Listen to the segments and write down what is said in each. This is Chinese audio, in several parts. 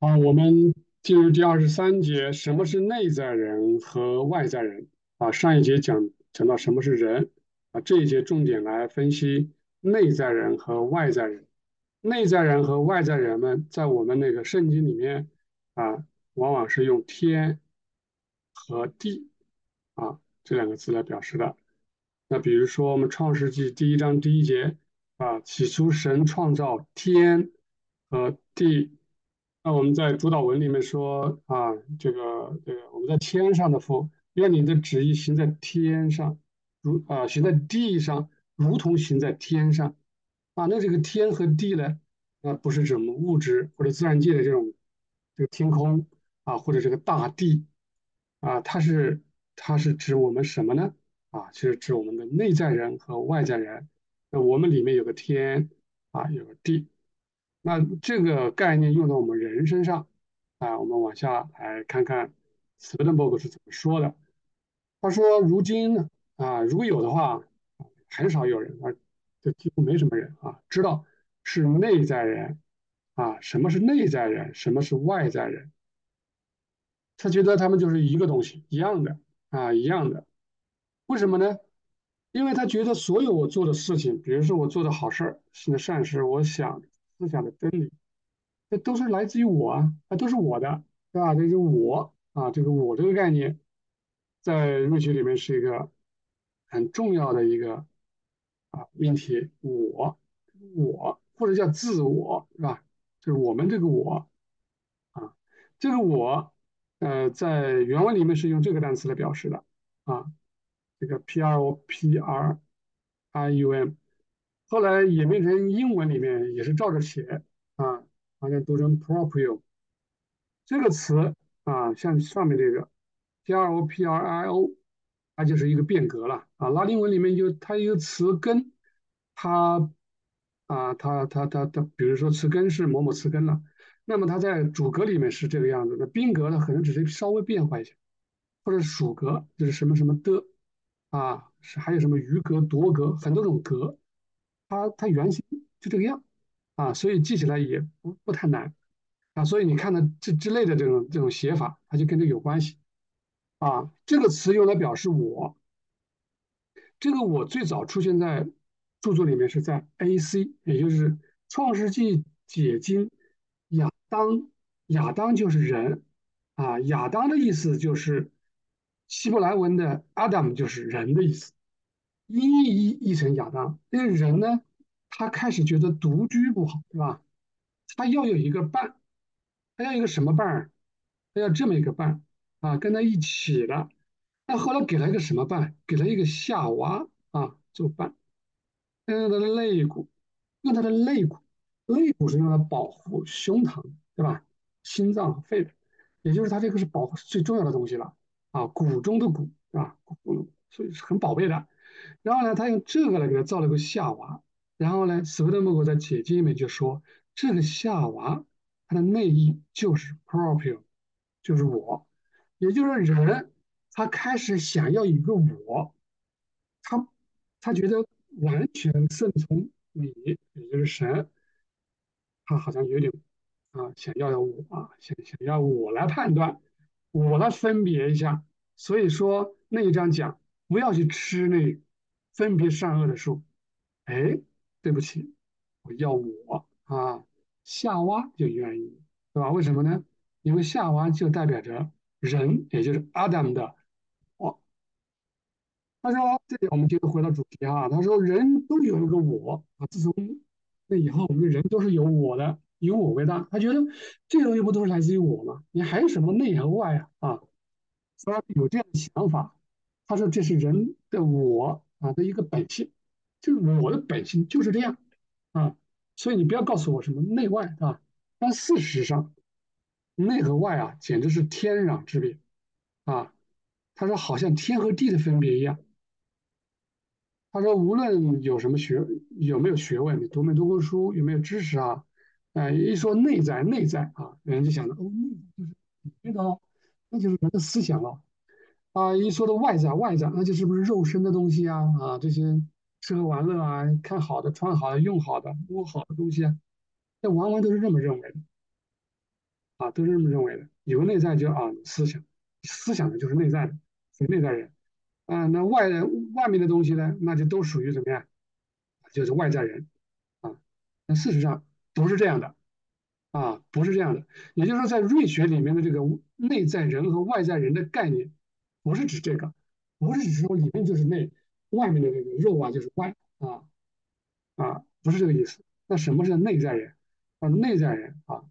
好，我们进入第二十三节，什么是内在人和外在人？啊，上一节讲讲到什么是人，啊，这一节重点来分析内在人和外在人。内在人和外在人们在我们那个圣经里面啊，往往是用天和地啊这两个字来表示的。那比如说我们创世纪第一章第一节啊，起初神创造天和地。那我们在主导文里面说啊，这个这个我们在天上的父，愿你的旨意行在天上，如啊行在地上，如同行在天上。啊，那这个天和地呢，那不是指我们物质或者自然界的这种这个天空啊，或者这个大地啊，它是它是指我们什么呢？啊，其实指我们的内在人和外在人。那我们里面有个天啊，有个地。那这个概念用到我们人身上啊，我们往下来看看斯德伯格是怎么说的。他说：“如今啊，如果有的话，很少有人啊，就几乎没什么人啊，知道是内在人啊，什么是内在人，什么是外在人。他觉得他们就是一个东西，一样的啊，一样的。为什么呢？因为他觉得所有我做的事情，比如说我做的好事儿、行的善事，我想思想的真理。”这都是来自于我啊，啊，都是我的，对吧？这是我啊，这个我这个概念，在瑞学里面是一个很重要的一个啊命题。我，我或者叫自我，是吧？就是我们这个我啊，这个我，呃，在原文里面是用这个单词来表示的啊，这个 P R O P R I U M，后来演变成英文里面也是照着写啊。好像读成 proprio 这个词啊，像上面这个 p r o p r i o，它就是一个变革了啊。拉丁文里面就它一个词根，它啊，它它它它，比如说词根是某某词根了，那么它在主格里面是这个样子的，宾格呢可能只是稍微变化一下，或者属格就是什么什么的啊，是还有什么余格、夺格，很多种格，它它原型就这个样。啊，所以记起来也不不太难啊，所以你看的这之类的这种这种写法，它就跟这有关系啊。这个词用来表示我，这个我最早出现在著作里面是在 A.C.，也就是创世纪解经亚当，亚当就是人啊，亚当的意思就是希伯来文的 Adam 就是人的意思，音译译成亚当，那个人呢？他开始觉得独居不好，对吧？他要有一个伴，他要一个什么伴儿？他要这么一个伴啊，跟他一起的。那后来给了一个什么伴？给了一个夏娃啊做伴，用他的肋骨，用他的肋骨，肋骨是用来保护胸膛，对吧？心脏、肺的，也就是他这个是保护最重要的东西了啊，骨中的骨，对吧？骨，所以是很宝贝的。然后呢，他用这个来给他造了个夏娃。然后呢，斯威登伯格在解经里面就说，这个夏娃它的内意就是 proprio，就是我，也就是说人，他开始想要一个我，他他觉得完全顺从你，也就是神，他好像有点啊想要要我啊想想要我来判断，我来分别一下，所以说那一章讲不要去吃那分别善恶的树，哎。对不起，我要我啊，夏娃就愿意，对吧？为什么呢？因为夏娃就代表着人，也就是 Adam 的我。他说：“这里我们接着回到主题啊。他说人都有一个我啊，自从那以后，我们人都是有我的，以我为大。他觉得这东西不都是来自于我吗？你还有什么内和外啊？啊，他有这样的想法。他说这是人的我啊的一个本性。”就是我的本性就是这样啊，所以你不要告诉我什么内外啊。但事实上，内和外啊，简直是天壤之别啊。他说，好像天和地的分别一样。他说，无论有什么学，有没有学问，你读没读过书，有没有知识啊？哎，一说内在，内在啊，人就想到哦，内在就是里面的哦，那就是人的思想了啊。一说到外在，外在那就是不是肉身的东西啊？啊，这些。吃喝玩乐啊，看好的、穿好的、用好的、摸好的东西啊，那往往都是这么认为的。啊，都是这么认为的。有内在就啊思想，思想的就是内在的，属于内在人。啊，那外外面的东西呢，那就都属于怎么样？就是外在人啊。那事实上不是这样的啊，不是这样的。也就是说，在瑞学里面的这个内在人和外在人的概念，不是指这个，不是指说里面就是内，外面的那个肉啊就是外啊啊，不是这个意思。那什么是内在人？啊，内在人啊，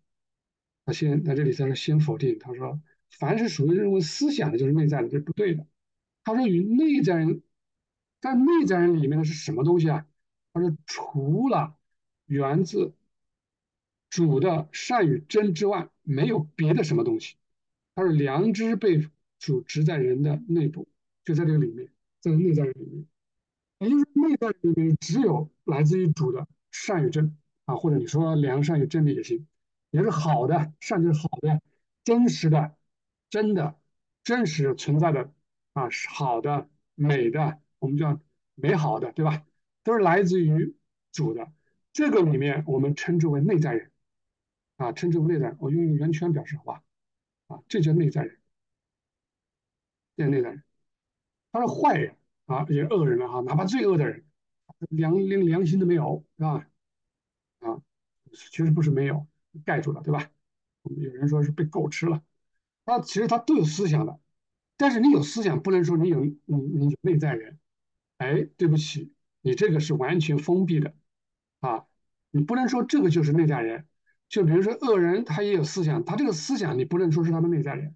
他先在这里他说先否定，他说凡是属于认为思想的，就是内在的，这是不对的。他说与内在人，在内在人里面的是什么东西啊？他说除了源自主的善与真之外，没有别的什么东西。他说良知被主植在人的内部，就在这个里面，在内在人里面，也就是内在里面只有来自于主的善与真啊，或者你说良善与真理也行，也是好的，善就是好的，真实的，真的，真实存在的。啊，好的、美的，我们叫美好的，对吧？都是来自于主的。这个里面我们称之为内在人，啊，称之为内在。我用一个圆圈表示好吧？啊，这叫内在人，这内在人。他是坏人啊，也恶人了哈，哪怕最恶的人，良连良心都没有，是吧？啊，其实不是没有，盖住了，对吧？有人说是被狗吃了，他其实他都有思想的。但是你有思想，不能说你有你你有内在人，哎，对不起，你这个是完全封闭的，啊，你不能说这个就是内在人。就比如说恶人，他也有思想，他这个思想你不能说是他的内在人，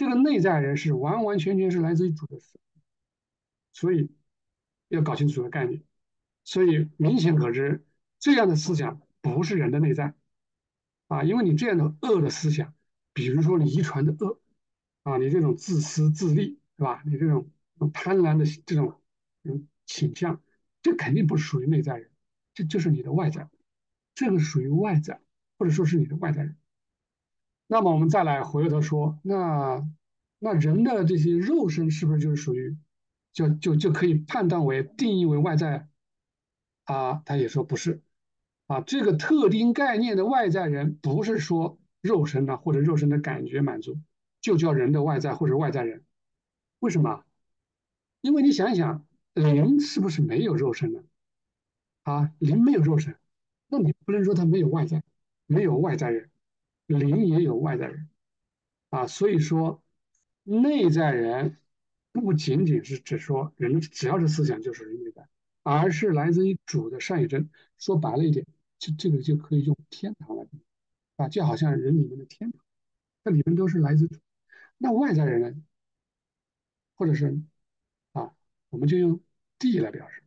这个内在人是完完全全是来自于主的思，所以要搞清楚这个概念。所以明显可知，这样的思想不是人的内在，啊，因为你这样的恶的思想，比如说你遗传的恶。啊，你这种自私自利，是吧？你这种贪婪的这种嗯倾向，这肯定不属于内在人，这就是你的外在，这个属于外在，或者说是你的外在人。那么我们再来回头说，那那人的这些肉身是不是就是属于，就就就可以判断为定义为外在？啊，他也说不是，啊，这个特定概念的外在人，不是说肉身呢，或者肉身的感觉满足。就叫人的外在或者外在人，为什么？因为你想一想，灵是不是没有肉身呢？啊，灵没有肉身，那你不能说他没有外在，没有外在人，灵也有外在人，啊，所以说内在人不仅仅是指说人只要是思想就是人内在，而是来自于主的善与真。说白了一点，这这个就可以用天堂来比，啊，就好像人里面的天堂，那里面都是来自。那外在人呢？或者是啊，我们就用地来表示。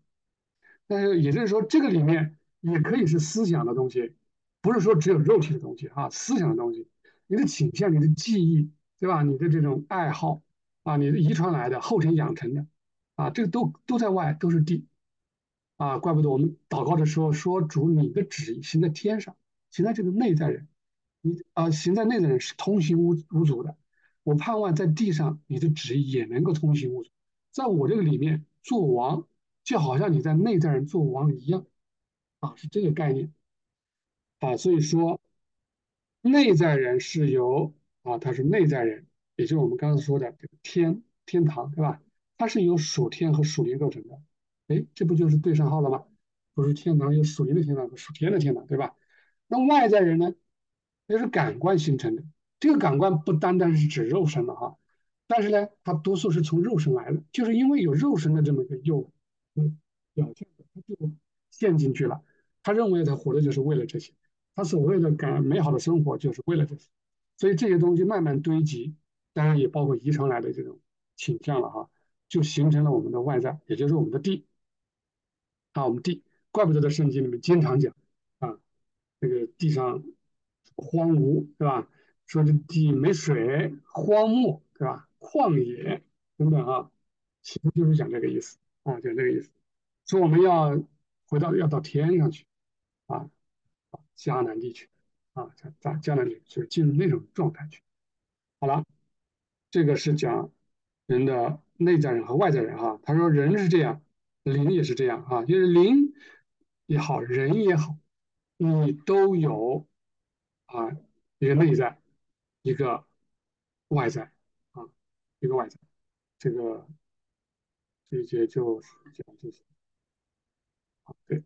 那也就是说，这个里面也可以是思想的东西，不是说只有肉体的东西啊。思想的东西，你的倾向、你的记忆，对吧？你的这种爱好啊，你的遗传来的、后天养成的啊，这个都都在外，都是地啊。怪不得我们祷告的时候说：“主，你的旨意行在天上，行在这个内在人，你啊，行在内在人是通行无无阻的。”我盼望在地上，你的旨意也能够通行无阻，在我这个里面做王，就好像你在内在人做王一样，啊，是这个概念，啊，所以说内在人是由啊，他是内在人，也就是我们刚才说的这个天天堂，对吧？它是由属天和属灵构成的，哎，这不就是对上号了吗？不是天堂有属灵的天堂和属天的天堂，对吧？那外在人呢，那是感官形成的。这个感官不单单是指肉身的哈，但是呢，它多数是从肉身来的，就是因为有肉身的这么一个诱表现，他就陷进去了。他认为他活的就是为了这些，他所谓的感美好的生活就是为了这些，所以这些东西慢慢堆积，当然也包括遗传来的这种倾向了哈，就形成了我们的外在，也就是我们的地啊，我们地，怪不得在圣经里面经常讲啊，这个地上荒芜，对吧？说这地没水，荒漠，对吧？旷野等等啊，其实就是讲这个意思啊，讲这个意思。说我们要回到要到天上去啊，迦南地区啊，在在迦南地区就是进入那种状态去。好了，这个是讲人的内在人和外在人哈。他说人是这样，灵也是这样啊，就是灵也好，人也好，你都有啊一个内在。一个外在啊，一个外在。这个这一节就讲这些。好，对。